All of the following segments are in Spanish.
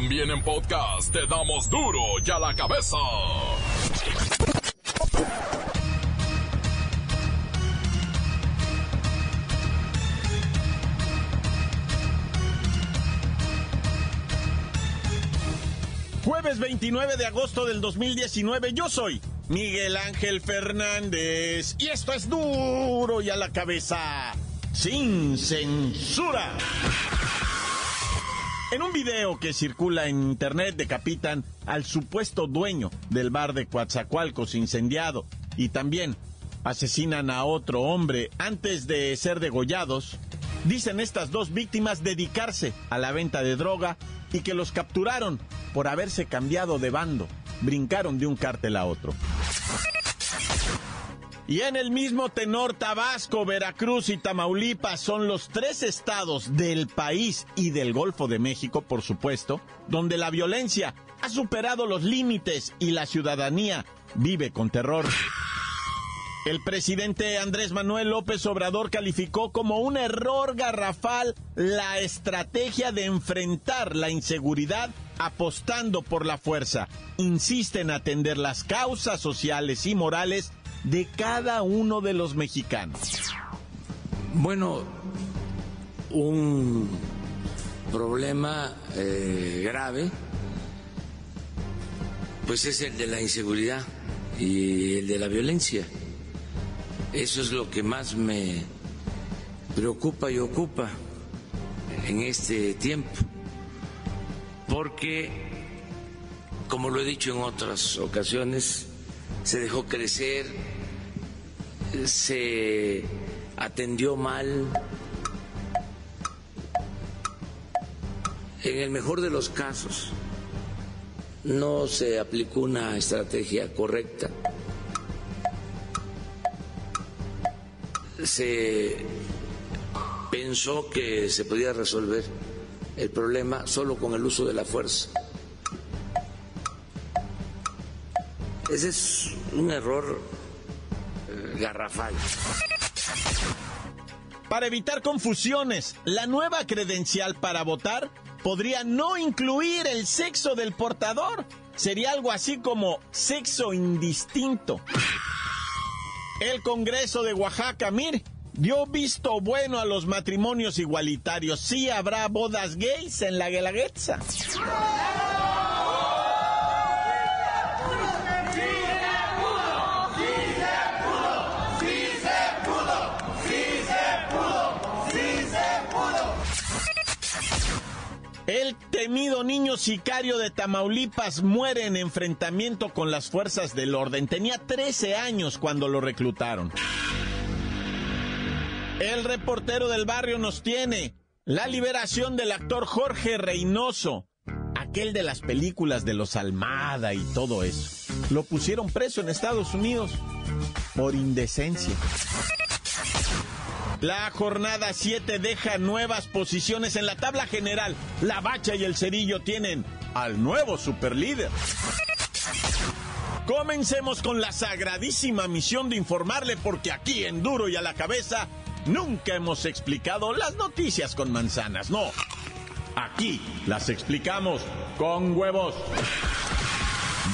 También en podcast te damos duro y a la cabeza. Jueves 29 de agosto del 2019, yo soy Miguel Ángel Fernández y esto es duro y a la cabeza, sin censura. En un video que circula en internet decapitan al supuesto dueño del bar de Coatzacoalcos incendiado y también asesinan a otro hombre antes de ser degollados. Dicen estas dos víctimas dedicarse a la venta de droga y que los capturaron por haberse cambiado de bando. Brincaron de un cártel a otro. Y en el mismo tenor, Tabasco, Veracruz y Tamaulipas son los tres estados del país y del Golfo de México, por supuesto, donde la violencia ha superado los límites y la ciudadanía vive con terror. El presidente Andrés Manuel López Obrador calificó como un error garrafal la estrategia de enfrentar la inseguridad apostando por la fuerza. Insiste en atender las causas sociales y morales de cada uno de los mexicanos. Bueno, un problema eh, grave, pues es el de la inseguridad y el de la violencia. Eso es lo que más me preocupa y ocupa en este tiempo, porque, como lo he dicho en otras ocasiones, se dejó crecer, se atendió mal. En el mejor de los casos, no se aplicó una estrategia correcta. Se pensó que se podía resolver el problema solo con el uso de la fuerza. Ese es un error eh, garrafal. Para evitar confusiones, la nueva credencial para votar podría no incluir el sexo del portador. Sería algo así como sexo indistinto. El Congreso de Oaxaca, mire, dio visto bueno a los matrimonios igualitarios. Sí habrá bodas gays en la Guelaguetza. El temido niño sicario de Tamaulipas muere en enfrentamiento con las fuerzas del orden. Tenía 13 años cuando lo reclutaron. El reportero del barrio nos tiene la liberación del actor Jorge Reynoso, aquel de las películas de los Almada y todo eso. Lo pusieron preso en Estados Unidos por indecencia. La jornada 7 deja nuevas posiciones en la tabla general. La Bacha y el Cerillo tienen al nuevo superlíder. Comencemos con la sagradísima misión de informarle porque aquí en Duro y a la cabeza nunca hemos explicado las noticias con manzanas, no. Aquí las explicamos con huevos.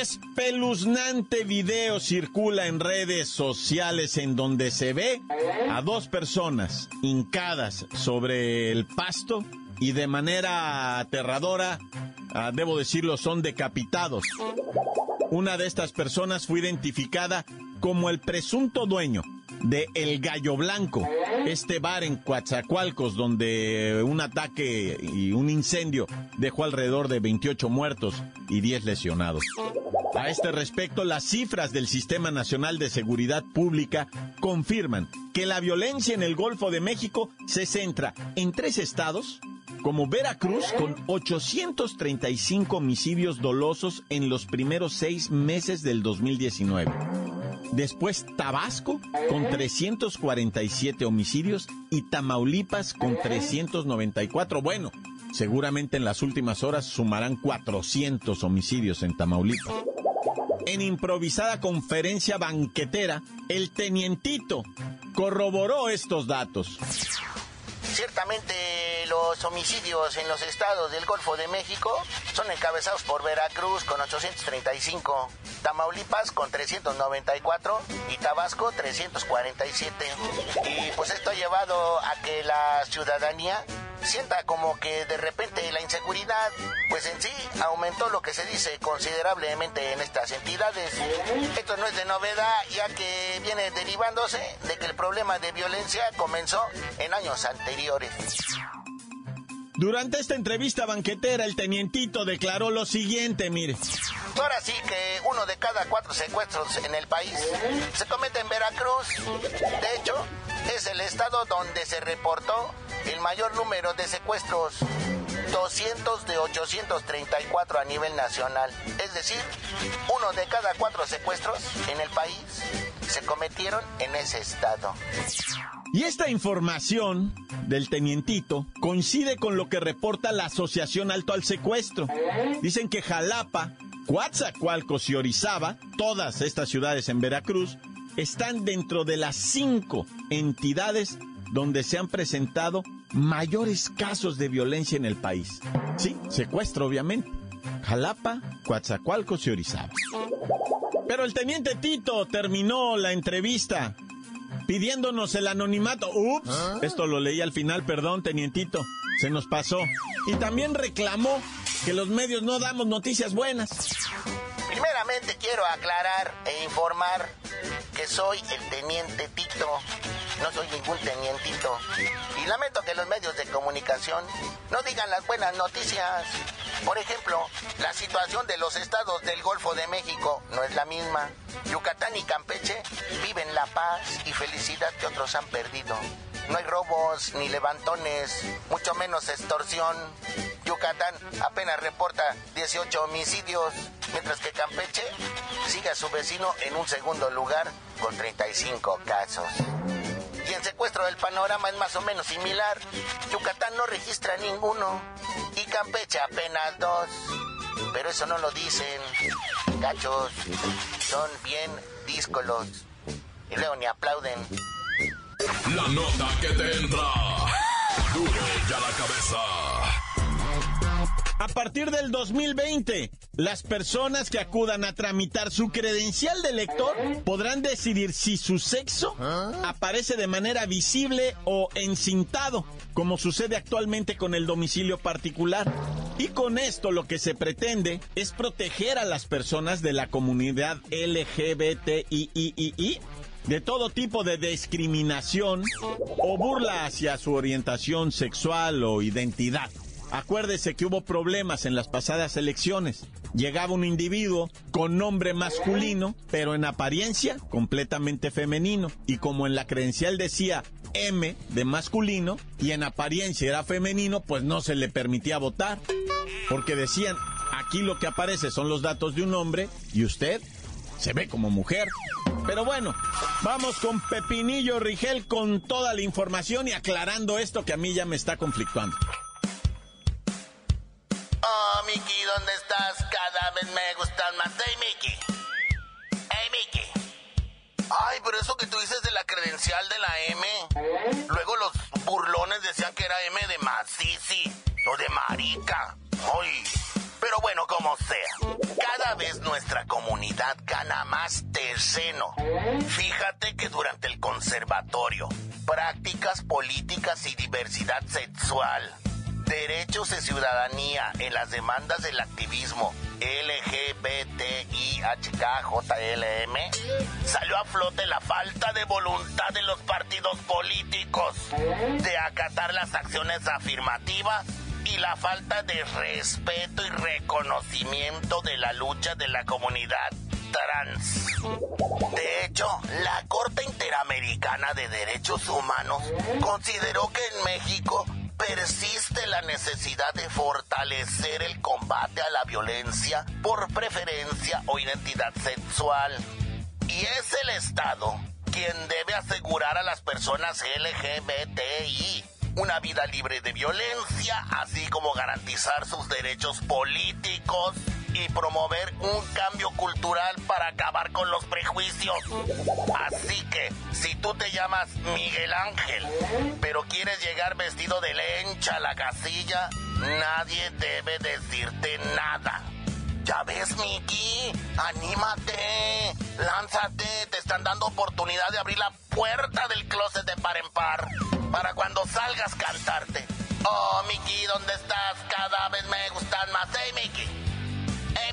Espeluznante video circula en redes sociales en donde se ve a dos personas hincadas sobre el pasto y de manera aterradora, ah, debo decirlo, son decapitados. Una de estas personas fue identificada como el presunto dueño de El Gallo Blanco, este bar en Coatzacoalcos donde un ataque y un incendio dejó alrededor de 28 muertos y 10 lesionados. A este respecto, las cifras del Sistema Nacional de Seguridad Pública confirman que la violencia en el Golfo de México se centra en tres estados como Veracruz con 835 homicidios dolosos en los primeros seis meses del 2019. Después Tabasco con 347 homicidios y Tamaulipas con 394. Bueno, seguramente en las últimas horas sumarán 400 homicidios en Tamaulipas. En improvisada conferencia banquetera, el tenientito corroboró estos datos. Ciertamente los homicidios en los estados del Golfo de México son encabezados por Veracruz con 835, Tamaulipas con 394 y Tabasco 347. Y pues esto ha llevado a que la ciudadanía sienta como que de repente la inseguridad, pues en sí aumentó lo que se dice considerablemente en estas entidades. Esto no es de novedad, ya que viene derivándose de que el problema de violencia comenzó en años anteriores. Durante esta entrevista banquetera, el tenientito declaró lo siguiente, mire. Ahora sí que uno de cada cuatro secuestros en el país se comete en Veracruz. De hecho, es el estado donde se reportó el mayor número de secuestros, 200 de 834 a nivel nacional. Es decir, uno de cada cuatro secuestros en el país se cometieron en ese estado. Y esta información del tenientito coincide con lo que reporta la Asociación Alto al Secuestro. Dicen que Jalapa, Coatzacoalcos y Orizaba, todas estas ciudades en Veracruz, están dentro de las cinco entidades donde se han presentado mayores casos de violencia en el país. Sí, secuestro obviamente. Jalapa, Coatzacoalcos y Orizaba. Pero el teniente Tito terminó la entrevista pidiéndonos el anonimato. Ups, ¿Ah? esto lo leí al final, perdón, tenientito, se nos pasó. Y también reclamó que los medios no damos noticias buenas. Primeramente quiero aclarar e informar que soy el teniente Tito no soy ningún tenientito. Y lamento que los medios de comunicación no digan las buenas noticias. Por ejemplo, la situación de los estados del Golfo de México no es la misma. Yucatán y Campeche viven la paz y felicidad que otros han perdido. No hay robos ni levantones, mucho menos extorsión. Yucatán apenas reporta 18 homicidios, mientras que Campeche sigue a su vecino en un segundo lugar con 35 casos. Y en secuestro del panorama es más o menos similar. Yucatán no registra ninguno Campeche apenas dos. Pero eso no lo dicen. Gachos, son bien díscolos. Y luego ni aplauden. La nota que te entra. Duro ya la cabeza. A partir del 2020, las personas que acudan a tramitar su credencial de lector podrán decidir si su sexo aparece de manera visible o encintado, como sucede actualmente con el domicilio particular. Y con esto lo que se pretende es proteger a las personas de la comunidad LGBTII de todo tipo de discriminación o burla hacia su orientación sexual o identidad. Acuérdese que hubo problemas en las pasadas elecciones. Llegaba un individuo con nombre masculino, pero en apariencia completamente femenino. Y como en la credencial decía M de masculino y en apariencia era femenino, pues no se le permitía votar. Porque decían, aquí lo que aparece son los datos de un hombre y usted se ve como mujer. Pero bueno, vamos con Pepinillo Rigel con toda la información y aclarando esto que a mí ya me está conflictuando. Me gustan más. Hey, Mickey. Hey, Mickey. Ay, pero eso que tú dices de la credencial de la M. Luego los burlones decían que era M de macici o de marica. Ay. Pero bueno, como sea, cada vez nuestra comunidad gana más terreno. Fíjate que durante el conservatorio, prácticas políticas y diversidad sexual derechos de ciudadanía en las demandas del activismo LGBTIHKJLM, salió a flote la falta de voluntad de los partidos políticos de acatar las acciones afirmativas y la falta de respeto y reconocimiento de la lucha de la comunidad trans. De hecho, la Corte Interamericana de Derechos Humanos consideró que en México persiste la necesidad de fortalecer el combate a la violencia por preferencia o identidad sexual. Y es el Estado quien debe asegurar a las personas LGBTI una vida libre de violencia, así como garantizar sus derechos políticos y promover un cambio cultural para acabar con los prejuicios. Así que, si tú te llamas Miguel Ángel, pero quieres llegar vestido de lencha a la casilla, nadie debe decirte nada. Ya ves, Miki, anímate, lánzate, te están dando oportunidad de abrir la puerta del closet de par en par para cuando salgas cantarte. Oh, Miki, ¿dónde estás? Cada vez me gustan más. Hey, Miki.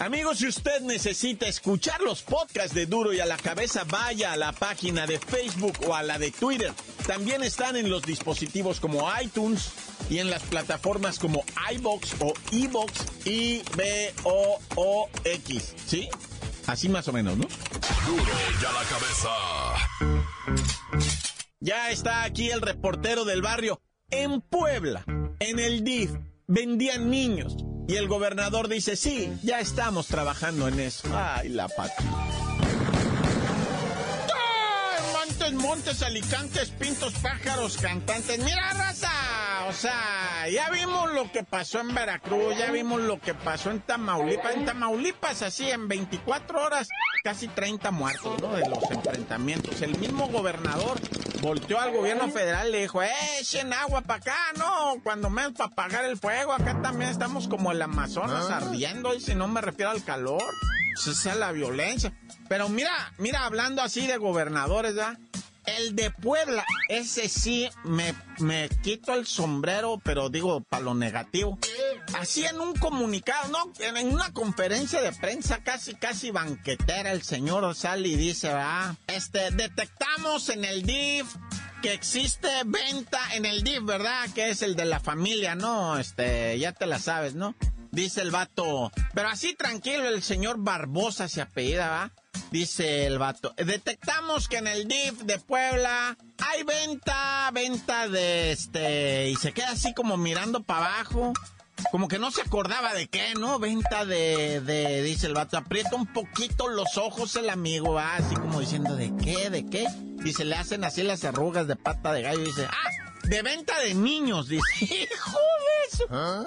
Amigos, si usted necesita escuchar los podcasts de Duro y a la cabeza, vaya a la página de Facebook o a la de Twitter. También están en los dispositivos como iTunes y en las plataformas como iBox o eBox, I B O O X, ¿sí? Así más o menos, ¿no? Duro y a la cabeza. Ya está aquí el reportero del barrio. En Puebla, en el DIF, vendían niños. Y el gobernador dice, sí, ya estamos trabajando en eso. Ay, la pata. Montes, montes, alicantes, pintos, pájaros, cantantes. Mira, raza. O sea, ya vimos lo que pasó en Veracruz, ya vimos lo que pasó en Tamaulipas. En Tamaulipas, así, en 24 horas, casi 30 muertos, ¿no? De los enfrentamientos. El mismo gobernador volteó al gobierno federal y le dijo, eh, echen agua para acá, ¿no? Cuando menos para apagar el fuego, acá también estamos como el Amazonas ardiendo, y si no me refiero al calor, esa es la violencia. Pero mira, mira, hablando así de gobernadores, ¿verdad? El de Puebla, ese sí me, me quito el sombrero, pero digo para lo negativo. Así en un comunicado, no, en una conferencia de prensa casi, casi banquetera, el señor sale y dice, ah, este, detectamos en el DIF que existe venta en el DIF, ¿verdad? Que es el de la familia, ¿no? Este, ya te la sabes, ¿no? Dice el vato, pero así tranquilo, el señor Barbosa se apellida, ¿va? Dice el vato, detectamos que en el DIF de Puebla hay venta, venta de este, y se queda así como mirando para abajo, como que no se acordaba de qué, ¿no? Venta de, de, dice el vato, aprieta un poquito los ojos el amigo, va así como diciendo, ¿de qué? ¿De qué? Y se le hacen así las arrugas de pata de gallo y dice, ¡ah! De venta de niños, dice, hijo de eso.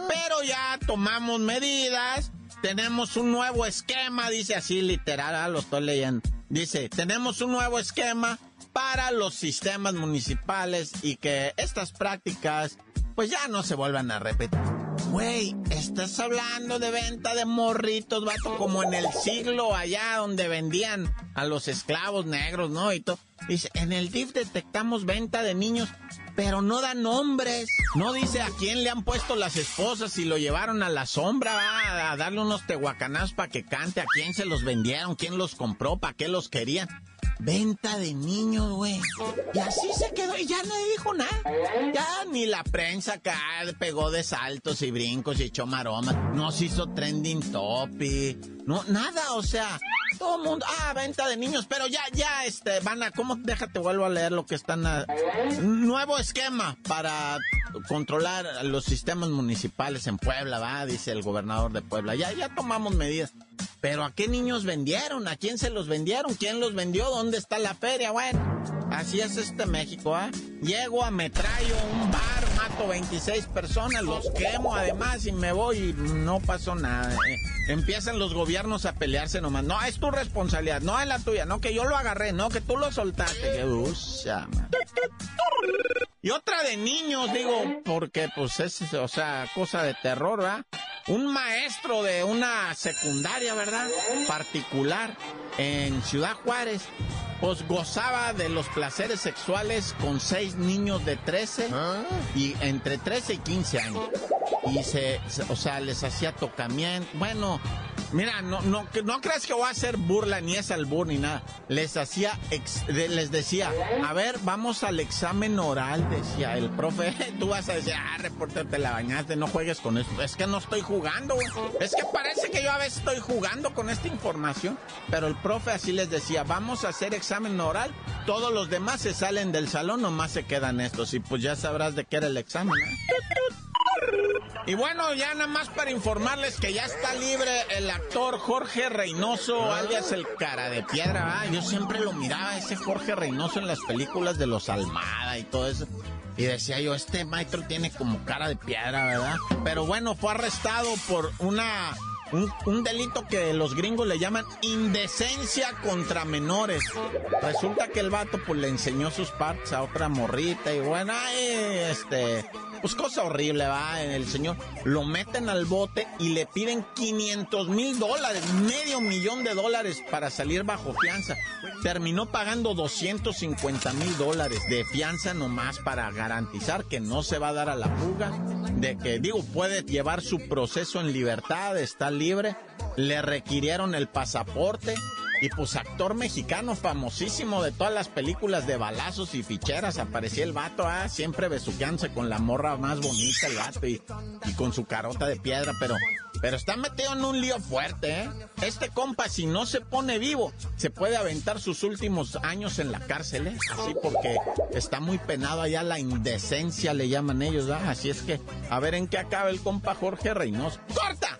Pero ya tomamos medidas tenemos un nuevo esquema, dice así literal, ah, lo estoy leyendo. Dice, tenemos un nuevo esquema para los sistemas municipales y que estas prácticas pues ya no se vuelvan a repetir. Güey, estás hablando de venta de morritos, vato, como en el siglo allá donde vendían a los esclavos negros, ¿no? Y todo. Dice, en el DIF detectamos venta de niños pero no da nombres. No dice a quién le han puesto las esposas y lo llevaron a la sombra, va a darle unos tehuacanazos para que cante, a quién se los vendieron, quién los compró, para qué los querían. Venta de niños, güey. Y así se quedó y ya nadie dijo nada. Ya ni la prensa acá pegó de saltos y brincos y echó maroma. No se hizo trending topic. No, nada, o sea, todo mundo, ah, venta de niños, pero ya, ya, este, van a, ¿cómo? Déjate, vuelvo a leer lo que están, nuevo esquema para controlar los sistemas municipales en Puebla, va, dice el gobernador de Puebla, ya, ya tomamos medidas. Pero ¿a qué niños vendieron? ¿A quién se los vendieron? ¿Quién los vendió? ¿Dónde está la feria? Bueno, así es este México, ¿ah? Llego a Metrallo, un bar, mato 26 personas, los quemo además y me voy y no pasó nada. ¿eh? Empiezan los gobiernos a pelearse nomás. No, es tu responsabilidad, no es la tuya, no que yo lo agarré, no que tú lo soltaste. Usha, y otra de niños, digo, porque pues es, o sea, cosa de terror, ¿verdad? Un maestro de una secundaria, ¿verdad? Particular en Ciudad Juárez, pues gozaba de los placeres sexuales con seis niños de 13 y entre 13 y 15 años. Y se, o sea, les hacía tocamiento. Bueno, mira, no, no, no creas que voy a hacer burla ni es albur ni nada. Les hacía, les decía, a ver, vamos al examen oral, decía el profe. Tú vas a decir, ah, reportero, te la bañaste, no juegues con esto. Es que no estoy jugando, Es que parece que yo a veces estoy jugando con esta información. Pero el profe así les decía, vamos a hacer examen oral. Todos los demás se salen del salón, nomás se quedan estos. Y pues ya sabrás de qué era el examen. Y bueno, ya nada más para informarles que ya está libre el actor Jorge Reynoso, alias el cara de piedra. Yo siempre lo miraba, ese Jorge Reynoso en las películas de los Almada y todo eso. Y decía yo, este maestro tiene como cara de piedra, ¿verdad? Pero bueno, fue arrestado por una un, delito que los gringos le llaman indecencia contra menores. Resulta que el vato pues le enseñó sus partes a otra morrita y bueno, este, pues cosa horrible, va, el señor. Lo meten al bote y le piden 500 mil dólares, medio millón de dólares para salir bajo fianza. Terminó pagando 250 mil dólares de fianza nomás para garantizar que no se va a dar a la fuga, de que, digo, puede llevar su proceso en libertad, está. Le requirieron el pasaporte y pues actor mexicano famosísimo de todas las películas de balazos y ficheras. Aparecía el vato, ah, siempre besuqueándose con la morra más bonita el vato y, con su carota de piedra, pero, pero está metido en un lío fuerte, ¿eh? Este compa, si no se pone vivo, se puede aventar sus últimos años en la cárcel, ¿eh? Así porque está muy penado allá, la indecencia le llaman ellos, ¿ah? Así es que, a ver en qué acaba el compa Jorge Reynoso. ¡Corta!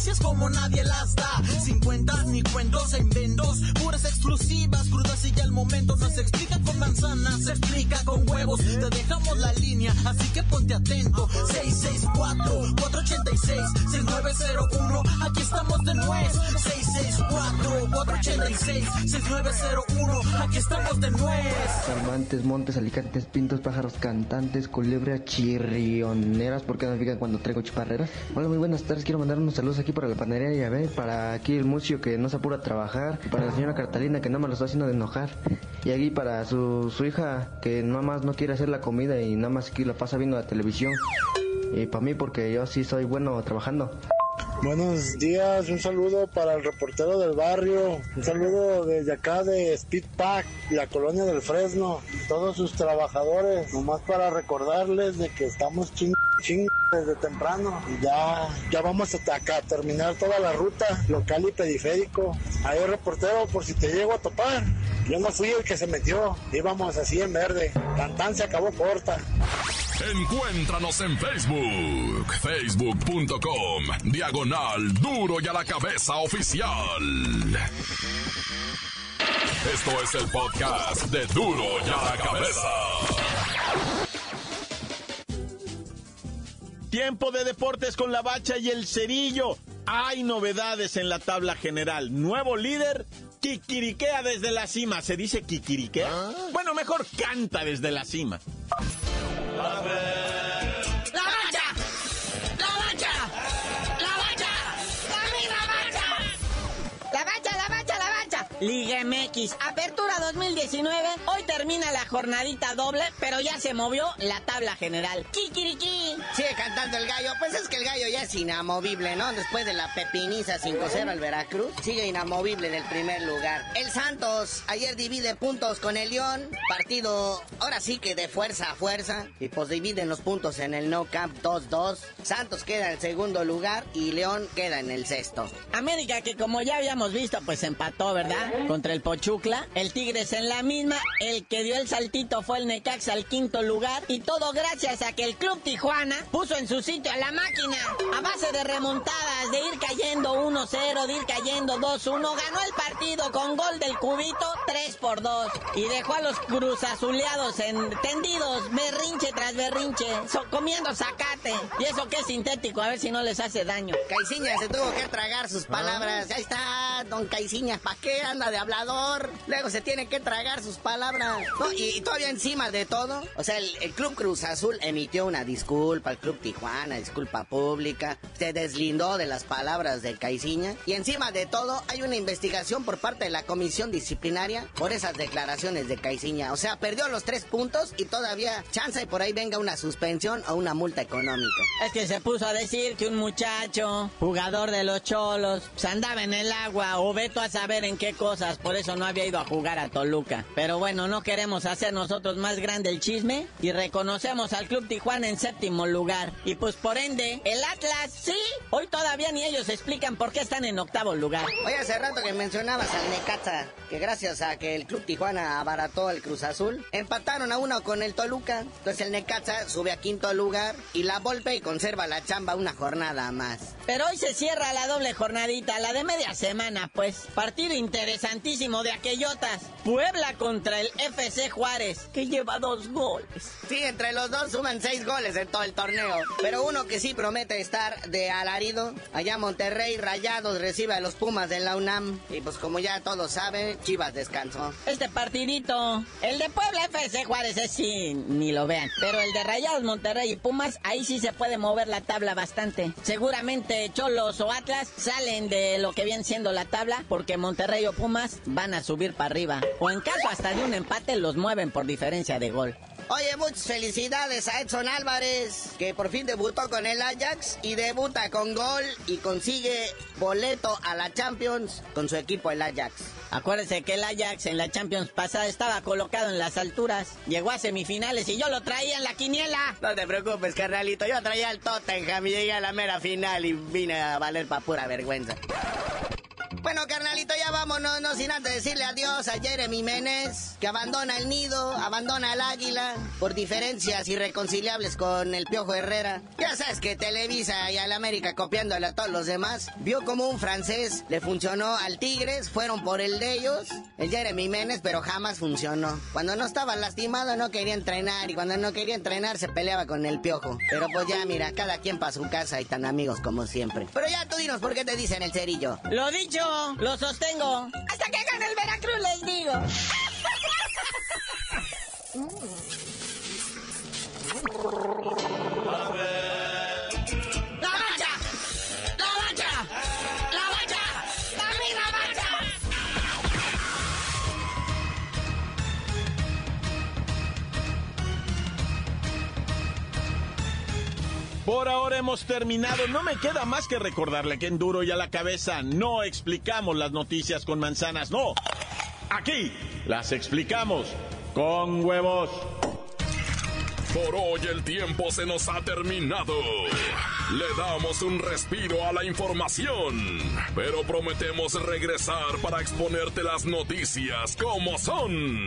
Noticias como nadie las da. Sin cuentas ni cuentos en vendos. Puras exclusivas, crudas y ya el momento. No se explica con manzanas, se explica con huevos. Te dejamos la línea, así que ponte atento. 664-486-6901. Aquí estamos de nuez. 664-486-6901. Aquí estamos de nuez. Cervantes, montes, alicantes, pintos, pájaros, cantantes, culebra, chirrioneras. ¿Por qué no fijan cuando traigo chiparreras? Hola, muy buenas tardes. Quiero mandar unos saludos aquí para la panadería y a para aquí el mucio que no se apura a trabajar, para la señora Cartalina que nada más lo está haciendo de enojar, y aquí para su, su hija que nada más no quiere hacer la comida y nada más aquí la pasa viendo la televisión. Y para mí porque yo sí soy bueno trabajando. Buenos días, un saludo para el reportero del barrio, un saludo desde acá de Speedpack, la colonia del Fresno, todos sus trabajadores, nomás para recordarles de que estamos ching ching desde temprano ya, ya vamos hasta acá terminar toda la ruta local y periférico. Ahí reportero por si te llego a topar. Yo no fui el que se metió, íbamos así en verde. Tantan se acabó corta. Encuéntranos en Facebook, facebook.com, diagonal duro y a la cabeza oficial. Esto es el podcast de duro y a la cabeza. Tiempo de deportes con la bacha y el cerillo. Hay novedades en la tabla general. Nuevo líder, Kikiriquea desde la cima. ¿Se dice Kikiriquea? ¿Ah? Bueno, mejor canta desde la cima. Liga MX, Apertura 2019. Hoy termina la jornadita doble, pero ya se movió la tabla general. ¡Kikiriki! Sigue cantando el gallo. Pues es que el gallo ya es inamovible, ¿no? Después de la pepiniza 5-0 al Veracruz, sigue inamovible en el primer lugar. El Santos ayer divide puntos con el León. Partido, ahora sí que de fuerza a fuerza. Y pues dividen los puntos en el No Camp 2-2. Santos queda en el segundo lugar y León queda en el sexto. América, que como ya habíamos visto, pues empató, ¿verdad? contra el Pochucla. El Tigres en la misma. El que dio el saltito fue el Necaxa al quinto lugar. Y todo gracias a que el Club Tijuana puso en su sitio a la máquina. A base de remontadas, de ir cayendo 1-0, de ir cayendo 2-1. Ganó el partido con gol del Cubito 3 por 2. Y dejó a los cruzazuleados tendidos, berrinche tras berrinche, comiendo zacate. Y eso que es sintético, a ver si no les hace daño. Caiciña se tuvo que tragar sus palabras. Ahí está, don Caiciña, ¿pa' qué anda de hablador. Luego se tiene que tragar sus palabras. y, todavía encima de todo, o sea, el, el, Club Cruz Azul emitió una disculpa al Club Tijuana, disculpa pública. Se deslindó de las palabras de Caiciña. Y encima de todo, hay una investigación por parte de la comisión disciplinaria por esas declaraciones de Caiciña. O sea, perdió los tres puntos y todavía chance y por ahí venga una suspensión o una multa económica. Es que se puso a decir que un muchacho, jugador de los cholos, se andaba en el agua o veto a saber en qué cosas, por eso no había ido a jugar a Toluca. Pero bueno, no queremos hacer nosotros más grande el chisme y reconocemos al Club Tijuana en séptimo lugar. Y pues por ende, el Atlas, sí, hoy todavía ni ellos explican por qué están en octavo lugar. Oye, hace rato que mencionabas al Necaxa, que gracias a que el Club Tijuana abarató el Cruz Azul, empataron a uno con el Toluca. Entonces el Necaxa sube a quinto lugar y la Volpe y conserva la chamba una jornada más. Pero hoy se cierra la doble jornadita, la de media semana, pues. Partido interesantísimo de aquellotas. Puebla contra el FC Juárez, que lleva dos goles. Sí, entre los dos suman seis goles en todo el torneo. Pero uno que sí promete estar de alarido, allá Monterrey Rayados recibe a los Pumas de la UNAM. Y pues como ya todos saben, Chivas descansó. Este partidito, el de Puebla FC Juárez es sí, ni lo vean. Pero el de Rayados Monterrey y Pumas, ahí sí se puede mover la tabla bastante. Seguramente Cholos o Atlas salen de lo que viene siendo la tabla porque Monterrey o Pumas van a subir para arriba. O en caso hasta de un empate los mueven por diferencia de gol. Oye, muchas felicidades a Edson Álvarez, que por fin debutó con el Ajax y debuta con gol y consigue boleto a la Champions con su equipo el Ajax. Acuérdense que el Ajax en la Champions pasada estaba colocado en las alturas, llegó a semifinales y yo lo traía en la quiniela. No te preocupes, carnalito, yo traía el Tottenham y llegué a la mera final y vine a valer pa' pura vergüenza. Bueno, carnalito, ya vámonos, no sin antes decirle adiós a Jeremy Menes, que abandona el nido, abandona el águila, por diferencias irreconciliables con el Piojo Herrera. Ya sabes que Televisa y al América copiándole a todos los demás, vio como un francés le funcionó al Tigres, fueron por el de ellos, el Jeremy Menes, pero jamás funcionó. Cuando no estaba lastimado no quería entrenar y cuando no quería entrenar se peleaba con el Piojo. Pero pues ya, mira, cada quien para su casa y tan amigos como siempre. Pero ya tú dinos por qué te dicen el cerillo. Lo dicho lo sostengo. Hasta que gane el Veracruz, les digo. Por ahora hemos terminado. No me queda más que recordarle que en duro y a la cabeza no explicamos las noticias con manzanas, no. Aquí las explicamos con huevos. Por hoy el tiempo se nos ha terminado. Le damos un respiro a la información, pero prometemos regresar para exponerte las noticias como son.